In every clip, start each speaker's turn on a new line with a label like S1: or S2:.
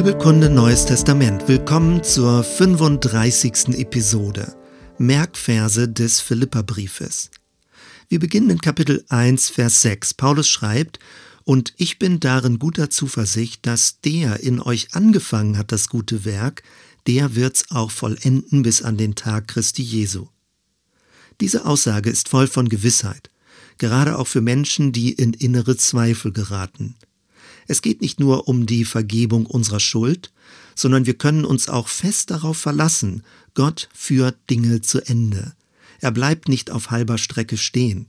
S1: Bibelkunde Neues Testament. Willkommen zur 35. Episode. Merkverse des Philipperbriefes. Wir beginnen in Kapitel 1, Vers 6. Paulus schreibt, Und ich bin darin guter Zuversicht, dass der in euch angefangen hat das gute Werk, der wird's auch vollenden bis an den Tag Christi Jesu. Diese Aussage ist voll von Gewissheit, gerade auch für Menschen, die in innere Zweifel geraten. Es geht nicht nur um die Vergebung unserer Schuld, sondern wir können uns auch fest darauf verlassen, Gott führt Dinge zu Ende. Er bleibt nicht auf halber Strecke stehen.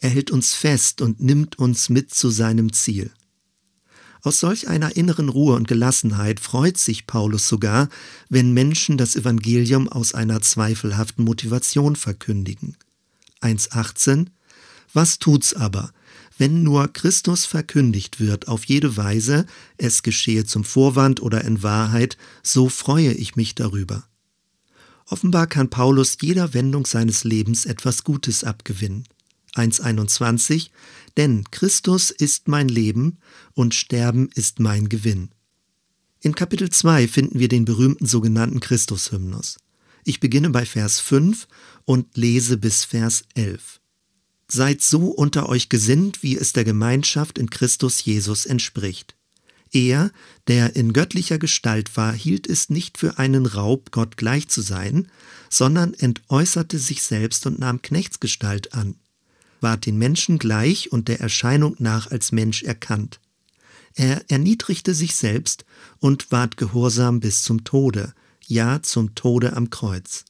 S1: Er hält uns fest und nimmt uns mit zu seinem Ziel. Aus solch einer inneren Ruhe und Gelassenheit freut sich Paulus sogar, wenn Menschen das Evangelium aus einer zweifelhaften Motivation verkündigen. 1.18 Was tut's aber? Wenn nur Christus verkündigt wird auf jede Weise, es geschehe zum Vorwand oder in Wahrheit, so freue ich mich darüber. Offenbar kann Paulus jeder Wendung seines Lebens etwas Gutes abgewinnen. 1.21 Denn Christus ist mein Leben und Sterben ist mein Gewinn. In Kapitel 2 finden wir den berühmten sogenannten Christushymnus. Ich beginne bei Vers 5 und lese bis Vers 11. Seid so unter euch gesinnt, wie es der Gemeinschaft in Christus Jesus entspricht. Er, der in göttlicher Gestalt war, hielt es nicht für einen Raub, Gott gleich zu sein, sondern entäußerte sich selbst und nahm Knechtsgestalt an, ward den Menschen gleich und der Erscheinung nach als Mensch erkannt. Er erniedrigte sich selbst und ward gehorsam bis zum Tode, ja zum Tode am Kreuz.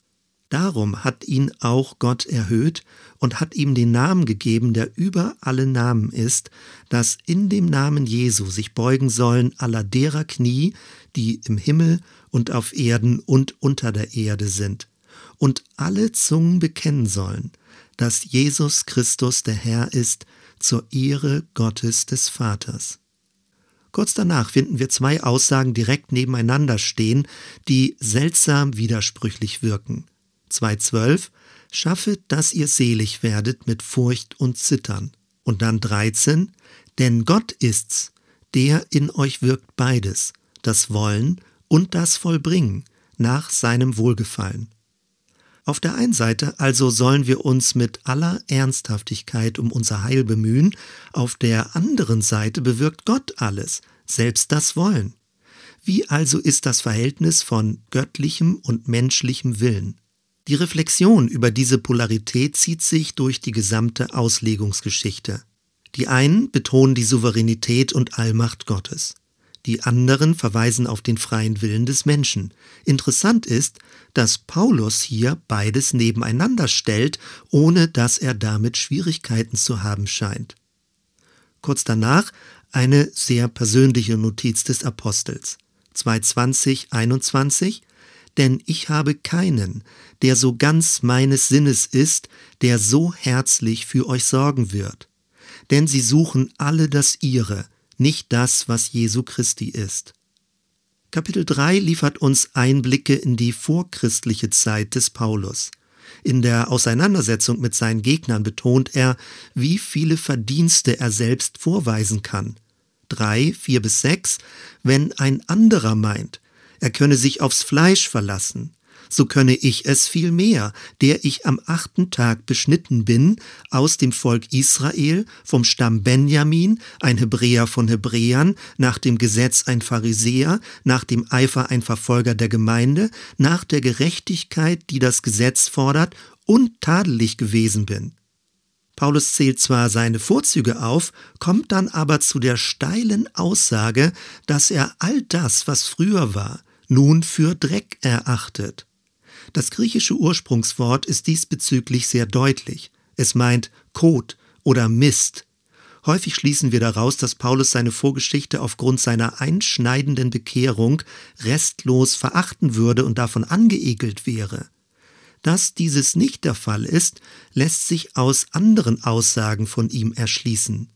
S1: Darum hat ihn auch Gott erhöht und hat ihm den Namen gegeben, der über alle Namen ist, dass in dem Namen Jesu sich beugen sollen aller derer Knie, die im Himmel und auf Erden und unter der Erde sind, und alle Zungen bekennen sollen, dass Jesus Christus der Herr ist, zur Ehre Gottes des Vaters. Kurz danach finden wir zwei Aussagen direkt nebeneinander stehen, die seltsam widersprüchlich wirken. 2.12 Schaffet, dass ihr selig werdet mit Furcht und Zittern. Und dann 13 Denn Gott ist's, der in euch wirkt beides, das Wollen und das Vollbringen, nach seinem Wohlgefallen. Auf der einen Seite also sollen wir uns mit aller Ernsthaftigkeit um unser Heil bemühen, auf der anderen Seite bewirkt Gott alles, selbst das Wollen. Wie also ist das Verhältnis von göttlichem und menschlichem Willen? Die Reflexion über diese Polarität zieht sich durch die gesamte Auslegungsgeschichte. Die einen betonen die Souveränität und Allmacht Gottes. Die anderen verweisen auf den freien Willen des Menschen. Interessant ist, dass Paulus hier beides nebeneinander stellt, ohne dass er damit Schwierigkeiten zu haben scheint. Kurz danach eine sehr persönliche Notiz des Apostels. 2.20, 21 denn ich habe keinen, der so ganz meines Sinnes ist, der so herzlich für euch sorgen wird. Denn sie suchen alle das ihre, nicht das, was Jesu Christi ist. Kapitel 3 liefert uns Einblicke in die vorchristliche Zeit des Paulus. In der Auseinandersetzung mit seinen Gegnern betont er, wie viele Verdienste er selbst vorweisen kann. 3, 4 bis 6, wenn ein anderer meint, er könne sich aufs Fleisch verlassen, so könne ich es viel mehr, der ich am achten Tag beschnitten bin, aus dem Volk Israel, vom Stamm Benjamin, ein Hebräer von Hebräern, nach dem Gesetz ein Pharisäer, nach dem Eifer ein Verfolger der Gemeinde, nach der Gerechtigkeit, die das Gesetz fordert, und tadelig gewesen bin. Paulus zählt zwar seine Vorzüge auf, kommt dann aber zu der steilen Aussage, dass er all das, was früher war, nun für Dreck erachtet. Das griechische Ursprungswort ist diesbezüglich sehr deutlich. Es meint Kot oder Mist. Häufig schließen wir daraus, dass Paulus seine Vorgeschichte aufgrund seiner einschneidenden Bekehrung restlos verachten würde und davon angeekelt wäre. Dass dieses nicht der Fall ist, lässt sich aus anderen Aussagen von ihm erschließen.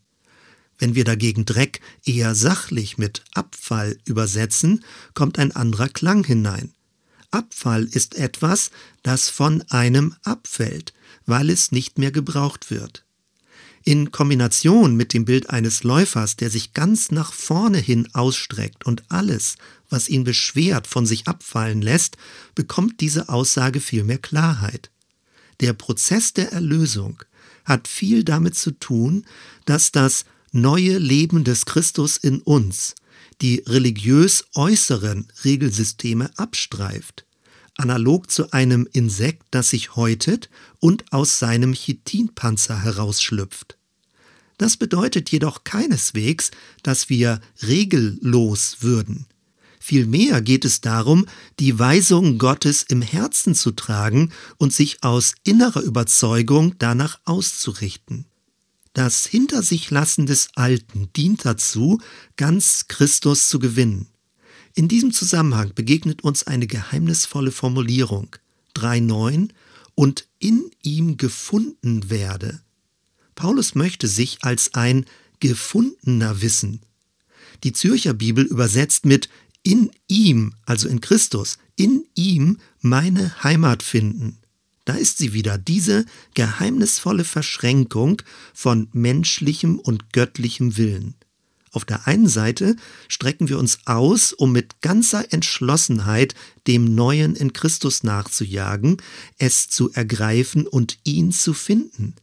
S1: Wenn wir dagegen Dreck eher sachlich mit Abfall übersetzen, kommt ein anderer Klang hinein. Abfall ist etwas, das von einem abfällt, weil es nicht mehr gebraucht wird. In Kombination mit dem Bild eines Läufers, der sich ganz nach vorne hin ausstreckt und alles, was ihn beschwert, von sich abfallen lässt, bekommt diese Aussage viel mehr Klarheit. Der Prozess der Erlösung hat viel damit zu tun, dass das neue Leben des Christus in uns die religiös äußeren Regelsysteme abstreift, analog zu einem Insekt, das sich häutet und aus seinem Chitinpanzer herausschlüpft. Das bedeutet jedoch keineswegs, dass wir regellos würden. Vielmehr geht es darum, die Weisung Gottes im Herzen zu tragen und sich aus innerer Überzeugung danach auszurichten. Das Hinter sich lassen des Alten dient dazu, ganz Christus zu gewinnen. In diesem Zusammenhang begegnet uns eine geheimnisvolle Formulierung 3.9 und in ihm gefunden werde. Paulus möchte sich als ein Gefundener wissen. Die Zürcher Bibel übersetzt mit in ihm, also in Christus, in ihm meine Heimat finden. Da ist sie wieder, diese geheimnisvolle Verschränkung von menschlichem und göttlichem Willen. Auf der einen Seite strecken wir uns aus, um mit ganzer Entschlossenheit dem Neuen in Christus nachzujagen, es zu ergreifen und ihn zu finden.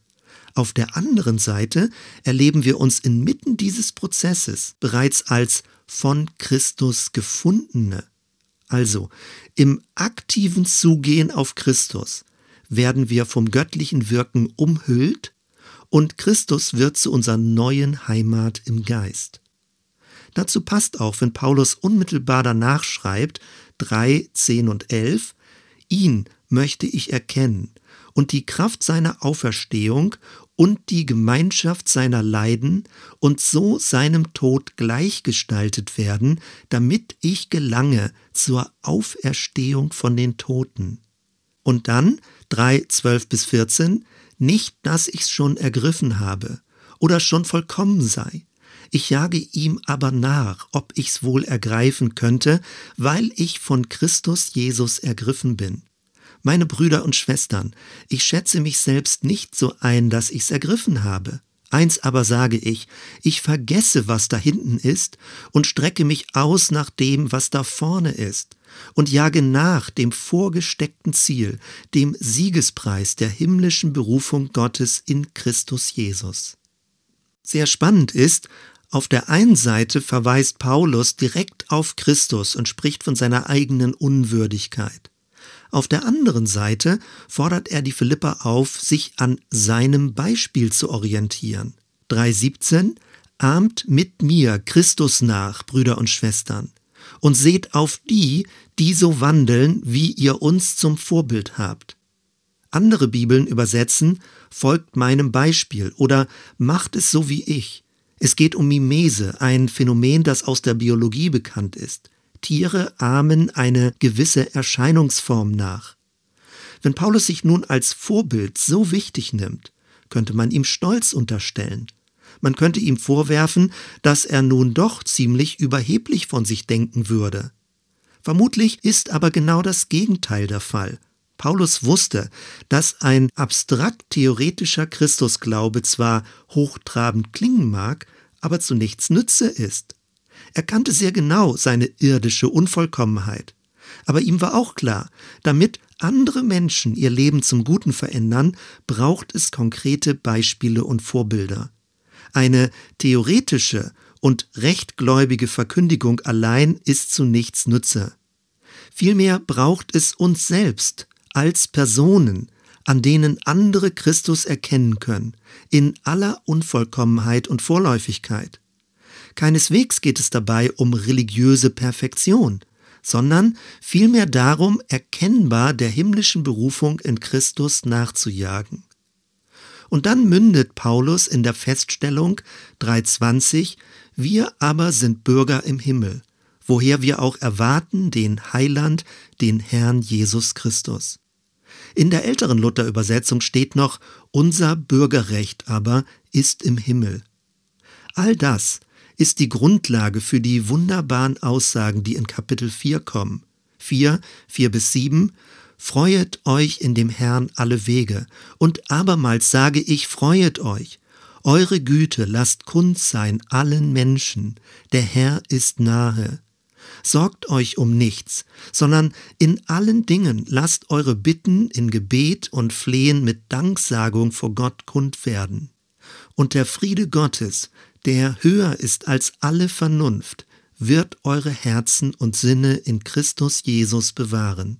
S1: Auf der anderen Seite erleben wir uns inmitten dieses Prozesses bereits als von Christus gefundene. Also im aktiven Zugehen auf Christus werden wir vom göttlichen Wirken umhüllt und Christus wird zu unserer neuen Heimat im Geist. Dazu passt auch, wenn Paulus unmittelbar danach schreibt, 3, 10 und 11, ihn möchte ich erkennen und die Kraft seiner Auferstehung und die Gemeinschaft seiner Leiden und so seinem Tod gleichgestaltet werden, damit ich gelange zur Auferstehung von den Toten. Und dann 3, 12 bis 14, nicht, dass ich's schon ergriffen habe oder schon vollkommen sei. Ich jage ihm aber nach, ob ich's wohl ergreifen könnte, weil ich von Christus Jesus ergriffen bin. Meine Brüder und Schwestern, ich schätze mich selbst nicht so ein, dass ich's ergriffen habe. Eins aber sage ich, ich vergesse, was da hinten ist, und strecke mich aus nach dem, was da vorne ist, und jage nach dem vorgesteckten Ziel, dem Siegespreis der himmlischen Berufung Gottes in Christus Jesus. Sehr spannend ist, auf der einen Seite verweist Paulus direkt auf Christus und spricht von seiner eigenen Unwürdigkeit. Auf der anderen Seite fordert er die Philipper auf, sich an seinem Beispiel zu orientieren. 3.17 Ahmt mit mir Christus nach, Brüder und Schwestern, und seht auf die, die so wandeln, wie ihr uns zum Vorbild habt. Andere Bibeln übersetzen, folgt meinem Beispiel oder macht es so wie ich. Es geht um Mimese, ein Phänomen, das aus der Biologie bekannt ist. Tiere ahmen eine gewisse Erscheinungsform nach. Wenn Paulus sich nun als Vorbild so wichtig nimmt, könnte man ihm Stolz unterstellen. Man könnte ihm vorwerfen, dass er nun doch ziemlich überheblich von sich denken würde. Vermutlich ist aber genau das Gegenteil der Fall. Paulus wusste, dass ein abstrakt theoretischer Christusglaube zwar hochtrabend klingen mag, aber zu nichts Nütze ist. Er kannte sehr genau seine irdische Unvollkommenheit. Aber ihm war auch klar, damit andere Menschen ihr Leben zum Guten verändern, braucht es konkrete Beispiele und Vorbilder. Eine theoretische und rechtgläubige Verkündigung allein ist zu nichts Nütze. Vielmehr braucht es uns selbst als Personen, an denen andere Christus erkennen können, in aller Unvollkommenheit und Vorläufigkeit. Keineswegs geht es dabei um religiöse Perfektion, sondern vielmehr darum, erkennbar der himmlischen Berufung in Christus nachzujagen. Und dann mündet Paulus in der Feststellung 3.20, wir aber sind Bürger im Himmel, woher wir auch erwarten den Heiland, den Herrn Jesus Christus. In der älteren Luther-Übersetzung steht noch, unser Bürgerrecht aber ist im Himmel. All das ist die Grundlage für die wunderbaren Aussagen, die in Kapitel 4 kommen. 4, 4 bis 7. Freuet euch in dem Herrn alle Wege. Und abermals sage ich, freuet euch. Eure Güte lasst kund sein allen Menschen, der Herr ist nahe. Sorgt euch um nichts, sondern in allen Dingen lasst eure Bitten in Gebet und Flehen mit Danksagung vor Gott kund werden. Und der Friede Gottes, der höher ist als alle Vernunft, wird eure Herzen und Sinne in Christus Jesus bewahren.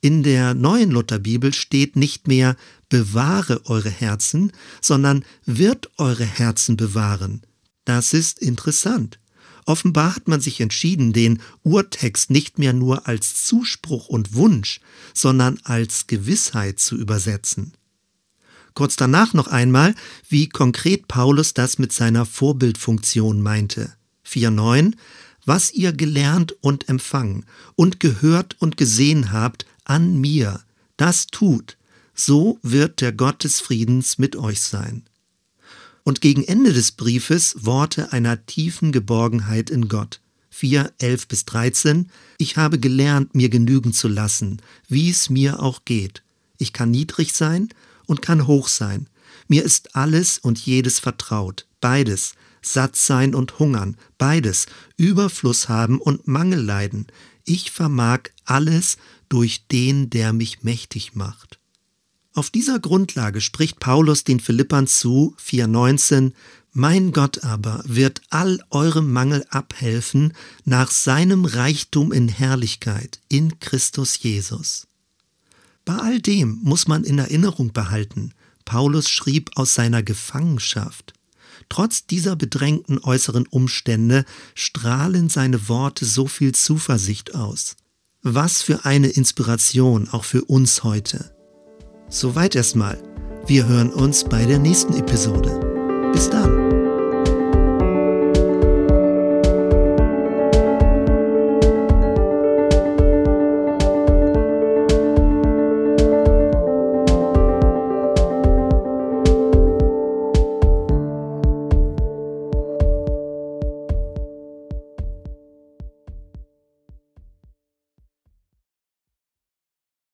S1: In der neuen Lutherbibel steht nicht mehr bewahre eure Herzen, sondern wird eure Herzen bewahren. Das ist interessant. Offenbar hat man sich entschieden, den Urtext nicht mehr nur als Zuspruch und Wunsch, sondern als Gewissheit zu übersetzen. Kurz danach noch einmal, wie konkret Paulus das mit seiner Vorbildfunktion meinte. 4.9 Was ihr gelernt und empfangen und gehört und gesehen habt an mir, das tut, so wird der Gott des Friedens mit euch sein. Und gegen Ende des Briefes Worte einer tiefen Geborgenheit in Gott. 4, 11 bis 13 Ich habe gelernt, mir genügen zu lassen, wie es mir auch geht. Ich kann niedrig sein und kann hoch sein. Mir ist alles und jedes vertraut, beides, satt sein und hungern, beides, Überfluss haben und Mangel leiden. Ich vermag alles durch den, der mich mächtig macht. Auf dieser Grundlage spricht Paulus den Philippern zu, 4,19, Mein Gott aber wird all eurem Mangel abhelfen nach seinem Reichtum in Herrlichkeit in Christus Jesus. Bei all dem muss man in Erinnerung behalten, Paulus schrieb aus seiner Gefangenschaft. Trotz dieser bedrängten äußeren Umstände strahlen seine Worte so viel Zuversicht aus. Was für eine Inspiration auch für uns heute. Soweit erstmal. Wir hören uns bei der nächsten Episode. Bis dann.